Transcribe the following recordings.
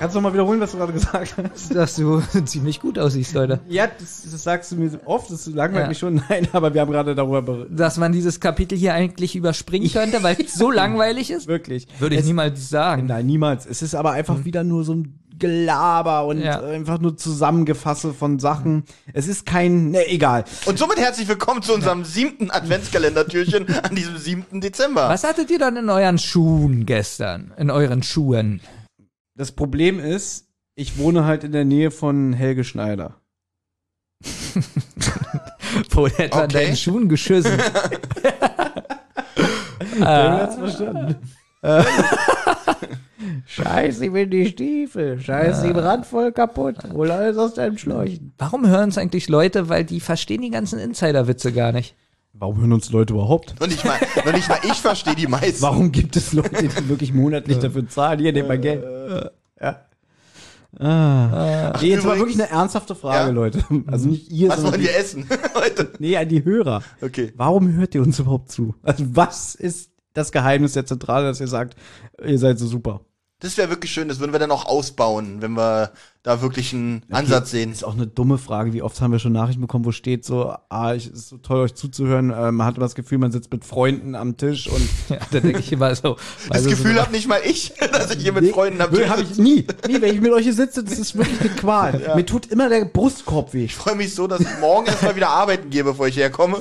Kannst du noch mal wiederholen, was du gerade gesagt hast? Dass du ziemlich gut aussiehst heute. Ja, das, das sagst du mir oft, das langweilt Ja. mich schon. Nein, aber wir haben gerade darüber berichtet. Dass man dieses Kapitel hier eigentlich überspringen könnte, weil es so langweilig ist? Wirklich. Würde ich es, niemals sagen. Nein, niemals. Es ist aber einfach wieder nur so ein Gelaber und Ja. einfach nur Zusammengefasse von Sachen. Es ist kein, ne, egal. Und somit herzlich willkommen zu unserem siebten Adventskalendertürchen an diesem 7. Dezember. Was hattet ihr dann in euren Schuhen gestern? In euren Schuhen? Das Problem ist, ich wohne halt in der Nähe von Helge Schneider. Wo etwa Okay. in deinen Schuhen geschissen? Der hat's verstanden. Scheiße, ich bin die Stiefel. Scheiße, die Rand voll kaputt. Hol alles aus deinem Schläuchen. Warum hören es eigentlich Leute? Weil die verstehen die ganzen Insider-Witze gar nicht. Warum hören uns Leute überhaupt? Noch nicht mal, noch nicht mal ich verstehe die meisten. Warum gibt es Leute, die wirklich monatlich dafür zahlen? Hier, nehmt mal Geld. Ja. Ah. Nee, jetzt übrigens- wirklich eine ernsthafte Frage, Ja? Leute. Also nicht ihr, Was wollen wir essen heute? nee, an die Hörer. Okay. Warum hört ihr uns überhaupt zu? Also was ist das Geheimnis der Zentrale, dass ihr sagt, ihr seid so super? Das wäre wirklich schön, das würden wir dann auch ausbauen, wenn wir da wirklich einen Ansatz sehen. Ist auch eine dumme Frage. Wie oft haben wir schon Nachrichten bekommen, wo steht so, ah, ich, es ist so toll, euch zuzuhören. Äh, man hat immer das Gefühl, man sitzt mit Freunden am Tisch und Ja, da denke ich immer so. Das Gefühl so, habe nicht mal ich, dass ich hier mit Freunden am Tisch hab ich nie. Nie, wenn ich mit euch hier sitze, das ist wirklich eine Qual. Mir tut immer der Brustkorb weh. Ich freue mich so, dass ich morgen erstmal wieder arbeiten gehe, bevor ich herkomme.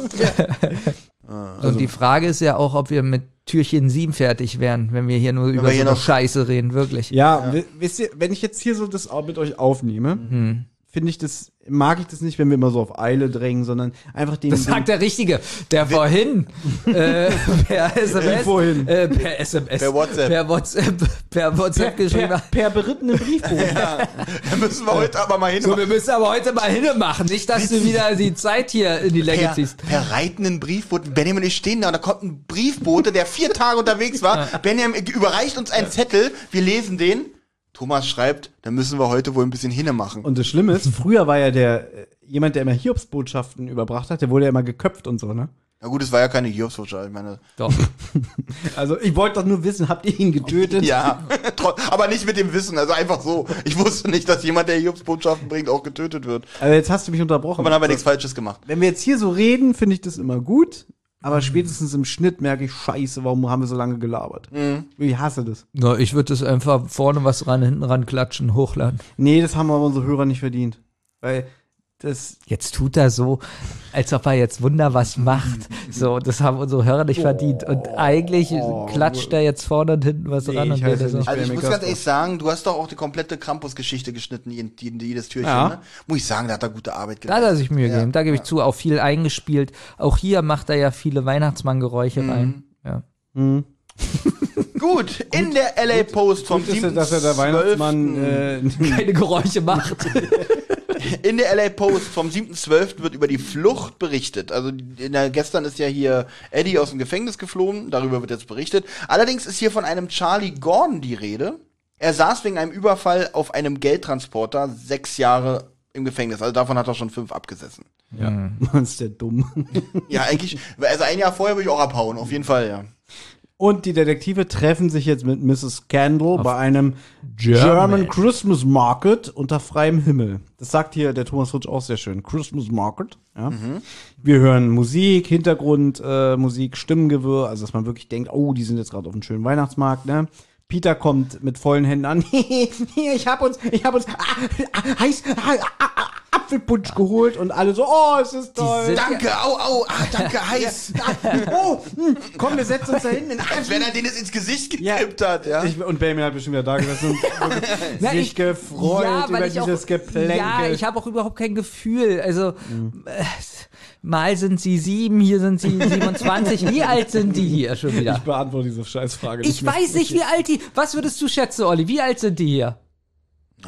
Und die Frage ist ja auch, ob wir mit Türchen 7 fertig wären, wenn wir hier nur über wir so noch- Scheiße reden, wirklich. Ja, wi- wisst ihr, wenn ich jetzt hier so das auch mit euch aufnehme, Mhm. Finde ich das, mag ich das nicht, wenn wir immer so auf Eile drängen, sondern einfach den. Das sagt der Richtige, der vorhin äh, per SMS, vorhin? Äh, per SMS, Per WhatsApp. per WhatsApp, per WhatsApp per, geschrieben per, hat. per berittenen Briefbogen. Da müssen wir heute aber mal hin. So, wir müssen aber heute mal hinne machen, nicht, dass du wieder die Zeit hier in die Länge per, ziehst. per reitenden Briefboten. Benjamin und ich stehen da und da kommt ein Briefbote, der vier Tage unterwegs war. Benjamin überreicht uns einen Zettel. Wir lesen den. Thomas schreibt, da müssen wir heute wohl ein bisschen hinne machen. Und das Schlimme ist, früher war ja der, äh, jemand, der immer Hiobsbotschaften überbracht hat, der wurde ja immer geköpft und so, ne? Na gut, es war ja keine Hiobsbotschaft. Ich meine, Doch. Also, ich wollte doch nur wissen, habt ihr ihn getötet? ja, aber nicht mit dem Wissen, also einfach so. Ich wusste nicht, dass jemand, der Hiobsbotschaften bringt, auch getötet wird. Also, jetzt hast du mich unterbrochen. Aber dann haben wir nichts Falsches gemacht. Wenn wir jetzt hier so reden, finde ich das immer gut. Aber spätestens im Schnitt merke ich, scheiße, warum haben wir so lange gelabert? Ich hasse das. No, ich würde das einfach vorne was ran, hinten ran klatschen, hochladen. Nee, das haben aber unsere Hörer nicht verdient. Weil das, Jetzt tut er so, als ob er jetzt Wunder was macht. So, das haben unsere Hörer nicht verdient. Und eigentlich klatscht er jetzt vorne und hinten was Nee, ran und ich heiße redet so. nicht. Also ich muss ganz ehrlich sagen, du hast doch auch die komplette Krampus-Geschichte geschnitten, jedes Türchen, Ja. ne? Muss ich sagen, da hat er gute Arbeit Da hat er sich Mühe Ja. gegeben. Da gebe ich zu, auch viel eingespielt. Auch hier macht er ja viele Weihnachtsmann-Geräusche Mhm. rein. Ja. Gut, in der LA Post vom gut ist ja, dass er der 7.12. Weihnachtsmann äh, Keine Geräusche macht. In der LA Post vom 7.12. wird über die Flucht berichtet. Also in der, gestern ist ja hier Eddie aus dem Gefängnis geflohen, darüber wird jetzt berichtet. Allerdings ist hier von einem Charlie Gordon die Rede. Er saß wegen einem Überfall auf einem Geldtransporter sechs Jahre im Gefängnis. Also davon hat er schon fünf abgesessen. ja, Mann, ist der dumm. Ja, eigentlich, also ein Jahr vorher würde ich auch abhauen, auf jeden Fall, ja. Und die Detektive treffen sich jetzt mit Mrs. Scandal bei einem German. German Christmas Market unter freiem Himmel. Das sagt hier der Thomas Rutsch auch sehr schön. Christmas Market. Ja. Wir hören Musik, Hintergrund, äh, Stimmengewirr, also dass man wirklich denkt, oh, die sind jetzt gerade auf einem schönen Weihnachtsmarkt, ne? Peter kommt mit vollen Händen an. Ich hab uns, ich hab uns ah, ah, heiß ah, ah, ah, Apfelpunsch geholt und alle so, oh, es ist toll. Danke, au, au, ah, danke, heiß. oh, hm, komm, wir setzen uns da hinten in Als wenn er den jetzt ins Gesicht Ja. gekippt hat, ja. Ich, und Benjamin hat bestimmt wieder da gesessen und Na, sich ich- gefreut Ja, über auch- dieses Geplänkel. Ja, ich habe auch überhaupt kein Gefühl. Also, äh, mal sind sie sieben, hier sind sie 27. Wie alt sind die hier schon wieder? Ich beantworte diese Scheißfrage Ich weiß nicht, wie alt die. Was würdest du schätzen, Olli? Wie alt sind die hier?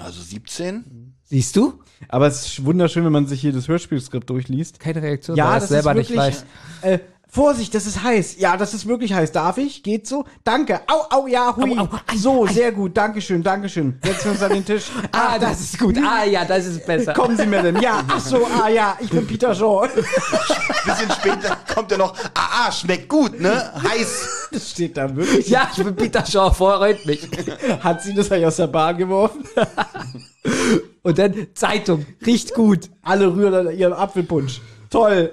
Also 17? Siehst du? Aber es ist wunderschön, wenn man sich hier das Hörspielskript durchliest. Keine Reaktion, Ja, weil das selber ist nicht wirklich, weiß. Äh, Vorsicht, das ist heiß. Ja, das ist wirklich heiß. Darf ich? Geht so? Danke. Au, au, ja, hui. Au, au, ei, so, sehr gut. Dankeschön, Dankeschön. Setzen wir uns an den Tisch. Ah, das ist gut. Ah, ja, das ist besser. Kommen Sie, Madame. Ja, ach so, ah ja, ich bin Peter Shaw. Bisschen später kommt ja noch, ah, ah, schmeckt gut, ne? Heiß. Das steht da wirklich. Ja, ich bin Peter Shaw, freut mich. Hat sie das eigentlich aus der Bahn geworfen? Und dann Zeitung, riecht gut. Alle rühren an ihrem Apfelpunsch. Toll.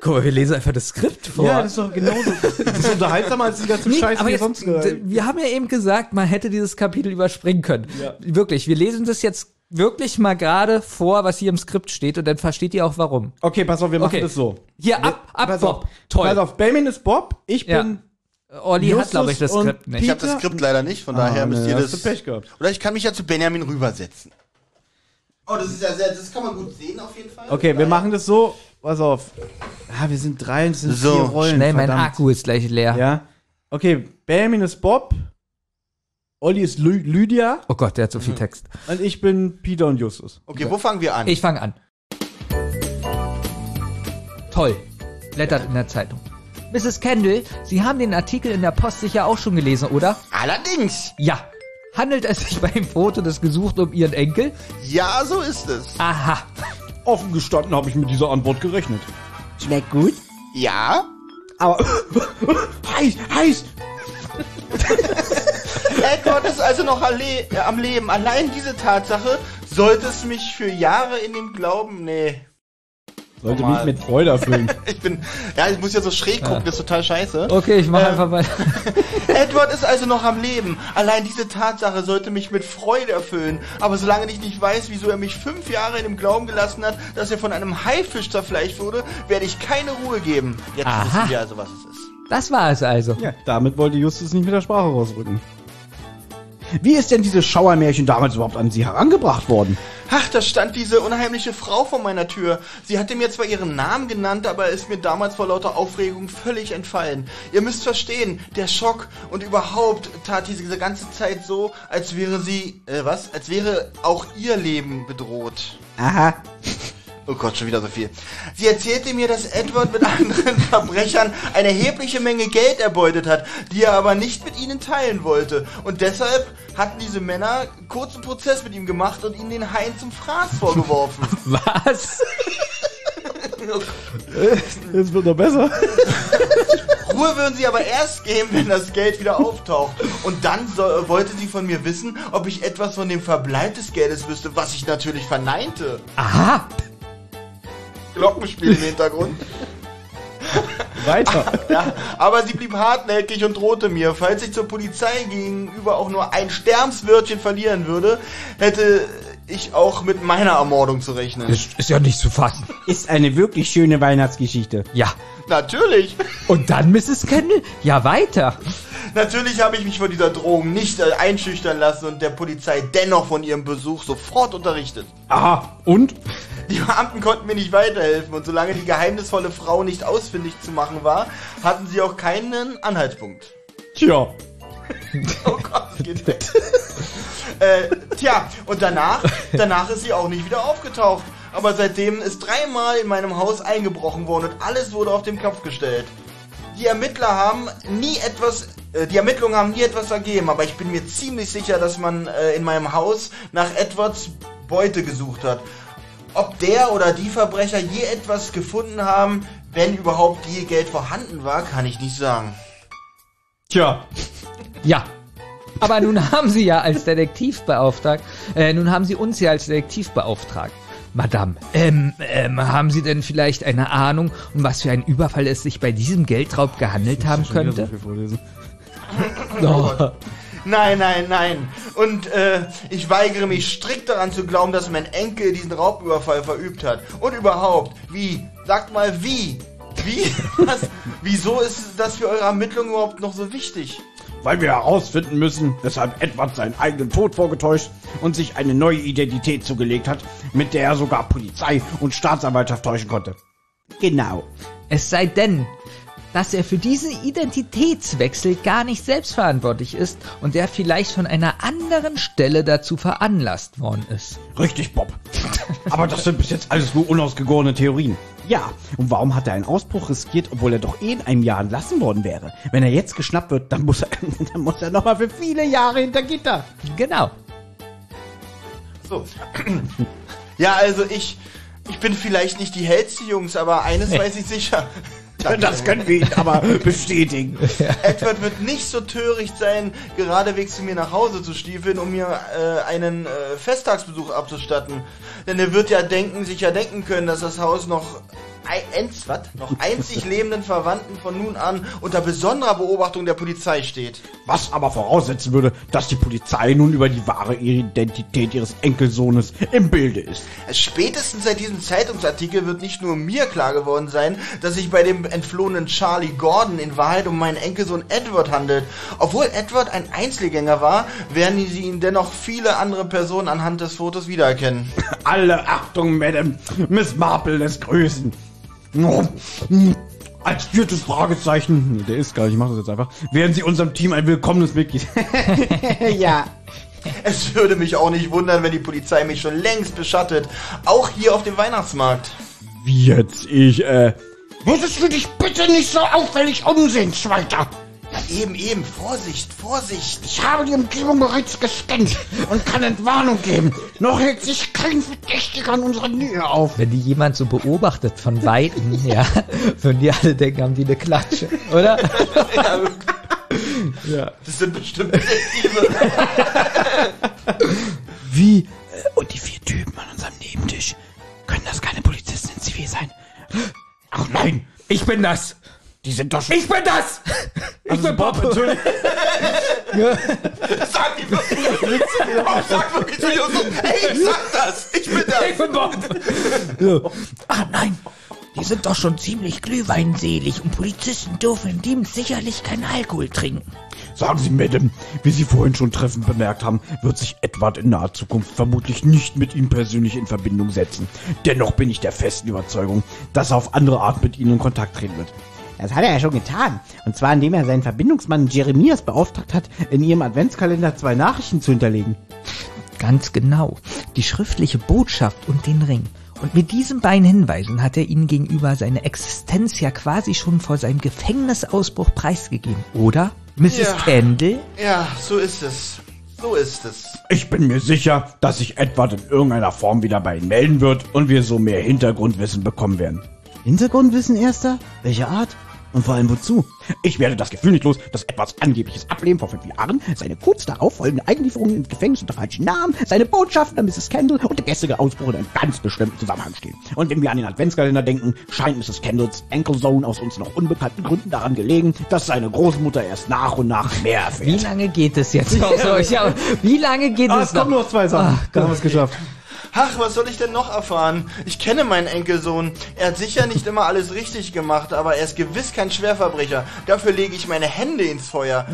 Guck mal, wir lesen einfach das Skript vor. Ja, das ist doch genauso. Das ist unterhaltsamer als die ganze Nee, Scheiße, aber die jetzt, sonst gehört. wir haben ja eben gesagt, man hätte dieses Kapitel überspringen können. Wirklich, wir lesen das jetzt wirklich mal gerade vor, was hier im Skript steht und dann versteht ihr auch warum. Okay, pass auf, wir machen Okay. das so. Hier, ab, ab, Pass Bob. auf. Toll. Pass auf, Benjamin ist Bob, ich Ja. Olli hat, glaube ich, das Justus Skript nicht. Ich habe das? Skript leider nicht, von daher Ah, müsst nee, ihr hast das. du Pech gehabt. Oder ich kann mich ja zu Benjamin rübersetzen. Oh, das ist ja sehr, das kann man gut sehen auf jeden Fall. Okay, wir machen das so. Pass auf. Ah, wir sind drei und es sind So, vier Rollen. Schnell, mein verdammt. Akku ist gleich leer. Ja. Okay, Benjamin ist Bob, Olli ist Lü Lydia Oh Gott, der hat so viel Text. und ich bin Peter und Justus. Okay, wo fangen wir an? Ich fange an. Toll. Blättert in der Zeitung. Mrs. Kendall, Sie haben den Artikel in der Post sicher auch schon gelesen, oder? Allerdings. Ja. Handelt es sich bei dem Foto des Gesuchten um Ihren Enkel? Ja, so ist es. Aha. Offen gestanden habe ich mit dieser Antwort gerechnet. Schmeckt gut? Ja. Aber heiß, heiß. Edward ist also noch alle äh, am Leben. Allein diese Tatsache sollte es mich für Jahre in dem Glauben. Nee. Sollte Normal. mich mit Freude erfüllen. Ich bin. Ja, ich muss ja so schräg gucken, das ist total scheiße. Okay, ich mache Äh, einfach mal. Edward ist also noch am Leben. Allein diese Tatsache sollte mich mit Freude erfüllen. Aber solange ich nicht weiß, wieso er mich fünf Jahre in dem Glauben gelassen hat, dass er von einem Haifisch zerfleischt wurde, werde ich keine Ruhe geben. Jetzt Aha. wissen wir also, was es ist. Das war es also. Ja, damit wollte Justus nicht mit der Sprache rausrücken. Wie ist denn dieses Schauermärchen damals überhaupt an Sie herangebracht worden? Ach, da stand diese unheimliche Frau vor meiner Tür. Sie hatte mir zwar ihren Namen genannt, aber ist mir damals vor lauter Aufregung völlig entfallen. Ihr müsst verstehen, der Schock und überhaupt tat diese, diese ganze Zeit so, als wäre sie, äh, was? Als wäre auch ihr Leben bedroht. Aha. Oh Gott, schon wieder so viel. Sie erzählte mir, dass Edward mit anderen Verbrechern eine erhebliche Menge Geld erbeutet hat, die er aber nicht mit ihnen teilen wollte. Und deshalb hatten diese Männer kurzen Prozess mit ihm gemacht und ihn den Hain zum Fraß vorgeworfen. Was? Es wird noch besser. Ruhe würden sie aber erst geben, wenn das Geld wieder auftaucht. Und dann so, äh, wollte sie von mir wissen, ob ich etwas von dem Verbleib des Geldes wüsste, was ich natürlich verneinte. Aha. Glockenspiel im Hintergrund. Weiter. Ja, aber sie blieb hartnäckig und drohte mir, falls ich zur Polizei gegenüber auch nur ein Sternswörtchen verlieren würde, hätte ich auch mit meiner Ermordung zu rechnen. Das ist ja nicht zu fassen. Ist eine wirklich schöne Weihnachtsgeschichte. Ja. Natürlich. Und dann, Mrs. Kendall? Ja, weiter. Natürlich habe ich mich von dieser Drohung nicht äh, einschüchtern lassen und der Polizei dennoch von ihrem Besuch sofort unterrichtet. Aha. Und? Die Beamten konnten mir nicht weiterhelfen und solange die geheimnisvolle Frau nicht ausfindig zu machen war, hatten sie auch keinen Anhaltspunkt. Tja. Oh Gott, es geht weg. äh, tja, und danach, danach ist sie auch nicht wieder aufgetaucht. Aber seitdem ist dreimal in meinem Haus eingebrochen worden und alles wurde auf den Kopf gestellt. Die Ermittler haben nie etwas, äh, die Ermittlungen haben nie etwas ergeben, aber ich bin mir ziemlich sicher, dass man äh, in meinem Haus nach Edwards Beute gesucht hat. Ob der oder die Verbrecher je etwas gefunden haben, wenn überhaupt je Geld vorhanden war, kann ich nicht sagen. Tja. Ja. Aber nun haben Sie ja als Detektiv beauftragt, äh, nun haben Sie uns ja als Detektiv beauftragt. Madame, ähm, ähm, haben Sie denn vielleicht eine Ahnung, um was für einen Überfall es sich bei diesem Geldraub gehandelt haben könnte? Oh. Nein, nein, nein. Und äh, ich weigere mich strikt daran zu glauben, dass mein Enkel diesen Raubüberfall verübt hat. Und überhaupt, wie? Sagt mal wie? Wie? Was? Wieso ist das für eure Ermittlungen überhaupt noch so wichtig? Weil wir herausfinden müssen, weshalb Edward seinen eigenen Tod vorgetäuscht und sich eine neue Identität zugelegt hat, mit der er sogar Polizei und Staatsanwaltschaft täuschen konnte. Genau. Es sei denn, dass er für diesen Identitätswechsel gar nicht selbstverantwortlich ist und er vielleicht von einer anderen Stelle dazu veranlasst worden ist. Richtig, Bob. Aber das sind bis jetzt alles nur unausgegorene Theorien. Ja, und warum hat er einen Ausbruch riskiert, obwohl er doch eh in einem Jahr entlassen worden wäre? Wenn er jetzt geschnappt wird, dann muss er, dann muss er nochmal für viele Jahre hinter Gitter. Genau. So. Ja, also ich, ich bin vielleicht nicht die hellste Jungs, aber eines weiß ich sicher. Das können wir ihn aber bestätigen. Edward wird nicht so töricht sein, geradewegs zu mir nach Hause zu stiefeln, um mir äh, einen äh, Festtagsbesuch abzustatten. Denn er wird ja denken, sich ja denken können, dass das Haus noch ein, noch einzig lebenden Verwandten von nun an unter besonderer Beobachtung der Polizei steht. Was aber voraussetzen würde, dass die Polizei nun über die wahre Identität ihres Enkelsohnes im Bilde ist. Spätestens seit diesem Zeitungsartikel wird nicht nur mir klar geworden sein, dass sich bei dem entflohenen Charlie Gordon in Wahrheit um meinen Enkelsohn Edward handelt. Obwohl Edward ein Einzelgänger war, werden sie ihn dennoch viele andere Personen anhand des Fotos wiedererkennen. Alle Achtung, Madame. Miss Marple lässt grüßen. Als viertes Fragezeichen, der ist gar nicht, ich mach das jetzt einfach, werden Sie unserem Team ein willkommenes Mitglied. ja. Es würde mich auch nicht wundern, wenn die Polizei mich schon längst beschattet. Auch hier auf dem Weihnachtsmarkt. Wie jetzt? Ich, äh... Würdest du dich bitte nicht so auffällig umsehen, Schweiter? Eben, eben. Vorsicht, Vorsicht. Ich habe die Umgebung bereits gescannt und kann Entwarnung geben. Noch hält sich kein Verdächtiger an unserer Nähe auf. Wenn die jemand so beobachtet von Weitem, ja, würden die alle denken, haben die eine Klatsche, oder? Ja, ja. Das sind bestimmt Detektive. Wie? Äh, Und die vier Typen an unserem Nebentisch. Können das keine Polizisten in Zivil sein? Ach nein, Ich bin das! die sind doch schon... Ich bin das! Ich bin Bob! Entschuldigung. Sag die wirklich. Oh, sag wirklich zu Justus. Hey, ich sag das. Ich bin das. Ich bin Bob! Ah nein, die sind doch schon ziemlich glühweinselig und Polizisten dürfen im Dienst sicherlich keinen Alkohol trinken. Sagen Sie, Madame, wie Sie vorhin schon treffend bemerkt haben, wird sich Edward in naher Zukunft vermutlich nicht mit Ihnen persönlich in Verbindung setzen. Dennoch bin ich der festen Überzeugung, dass er auf andere Art mit Ihnen in Kontakt treten wird. Das hat er ja schon getan. Und zwar indem er seinen Verbindungsmann Jeremias beauftragt hat, in ihrem Adventskalender zwei Nachrichten zu hinterlegen. Ganz genau. Die schriftliche Botschaft und den Ring. Und mit diesen beiden Hinweisen hat er ihnen gegenüber seine Existenz ja quasi schon vor seinem Gefängnisausbruch preisgegeben, oder? Mrs. Ja. Kendall? Ja, so ist es. So ist es. Ich bin mir sicher, dass sich Edward in irgendeiner Form wieder bei Ihnen melden wird und wir so mehr Hintergrundwissen bekommen werden. Hintergrundwissen erster? Welche Art? Und vor allem wozu? Ich werde das Gefühl nicht los, dass Edwards angebliches Ableben vor fünf Jahren, seine kurz darauf folgende Einlieferung ins Gefängnis unter falschen Namen, seine Botschaften an Mrs. Kendall und der gestrige Ausbruch in einem ganz bestimmten Zusammenhang stehen. Und wenn wir an den Adventskalender denken, scheint Mrs. Kendalls Enkelsohn aus uns noch unbekannten Gründen daran gelegen, dass seine Großmutter erst nach und nach mehr Wie erfährt. lange geht es jetzt noch? So, ich hab, wie lange geht Ah, es es noch? kommen noch zwei Sachen. Ach, Dann haben wir es geschafft. Ach, was soll ich denn noch erfahren? Ich kenne meinen Enkelsohn. Er hat sicher nicht immer alles richtig gemacht, aber er ist gewiss kein Schwerverbrecher. Dafür lege ich meine Hände ins Feuer.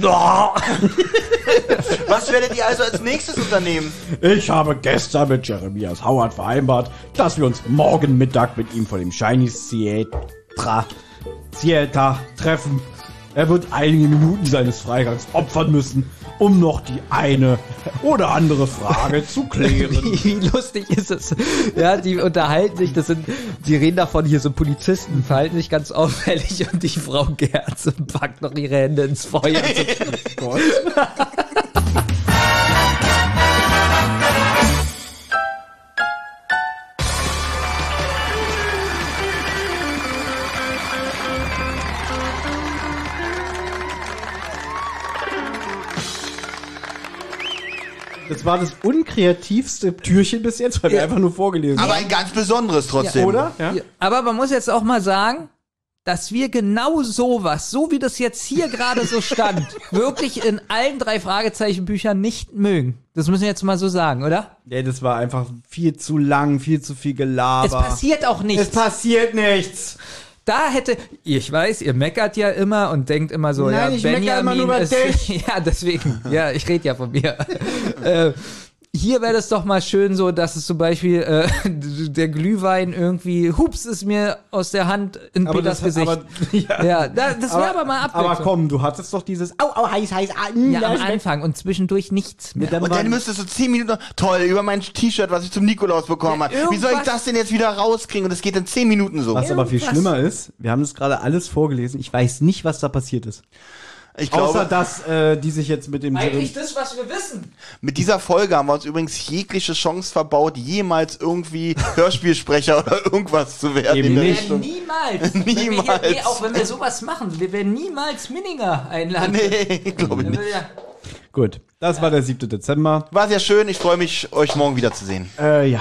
Was werdet ihr also als nächstes unternehmen? Ich habe gestern mit Jeremias Howard vereinbart, dass wir uns morgen Mittag mit ihm vor dem Shiny Theater, Theater treffen. Er wird einige Minuten seines Freigangs opfern müssen, um noch die eine oder andere Frage zu klären. Wie, wie lustig ist es? Ja, die unterhalten sich, das sind, die reden davon, hier so Polizisten verhalten sich ganz auffällig und die Frau Gerze packt noch ihre Hände ins Feuer. So, Das war das unkreativste Türchen bis jetzt, weil wir einfach nur vorgelesen Aber haben. ein ganz besonderes trotzdem. Oder? Ja. Ja, Aber man muss jetzt auch mal sagen, dass wir genau sowas, so wie das jetzt hier gerade so stand, wirklich in allen drei Fragezeichenbüchern nicht mögen. Das müssen wir jetzt mal so sagen, oder? ja, das war einfach viel zu lang, viel zu viel Gelaber. Es passiert auch nichts. Es passiert nichts. Da hätte, ich weiß, ihr meckert ja immer und denkt immer so, Nein, ja, ich meckere Benjamin immer nur über ist, dich. ja, deswegen, ja, ich rede ja von mir. äh, hier wäre das doch mal schön so, dass es zum Beispiel äh, der Glühwein irgendwie, hups, ist mir aus der Hand in Peters Gesicht. aber, ja, ja, da, das wäre aber, mal Abwechslung. aber komm, du hattest doch dieses Au, au, heiß, heiß. Ah, mm, ja, am. Anfang und zwischendurch nichts mehr. dann Und dann müsstest du zehn Minuten, toll, über mein T-Shirt, was ich zum Nikolaus bekommen Ja, habe. Wie soll ich das denn jetzt wieder rauskriegen? Und es geht in zehn Minuten so. Was aber viel Irgendwas. schlimmer ist, wir haben das gerade alles vorgelesen. Ich weiß nicht, was da passiert ist. Ich glaube, Außer dass äh, die sich jetzt mit dem Eigentlich das, was wir wissen. mit dieser Folge haben wir uns übrigens jegliche Chance verbaut, jemals irgendwie Hörspielsprecher oder irgendwas zu werden. Eben in der nicht. Richtung. Niemals. Wenn wir hier, Niemals. nee, auch wenn wir sowas machen, wir werden niemals Minninger einladen. Nee, glaube ich nicht. wir ja- Gut, das war der 7. Dezember. War sehr schön. Ich freue mich, euch morgen wiederzusehen. Äh, ja.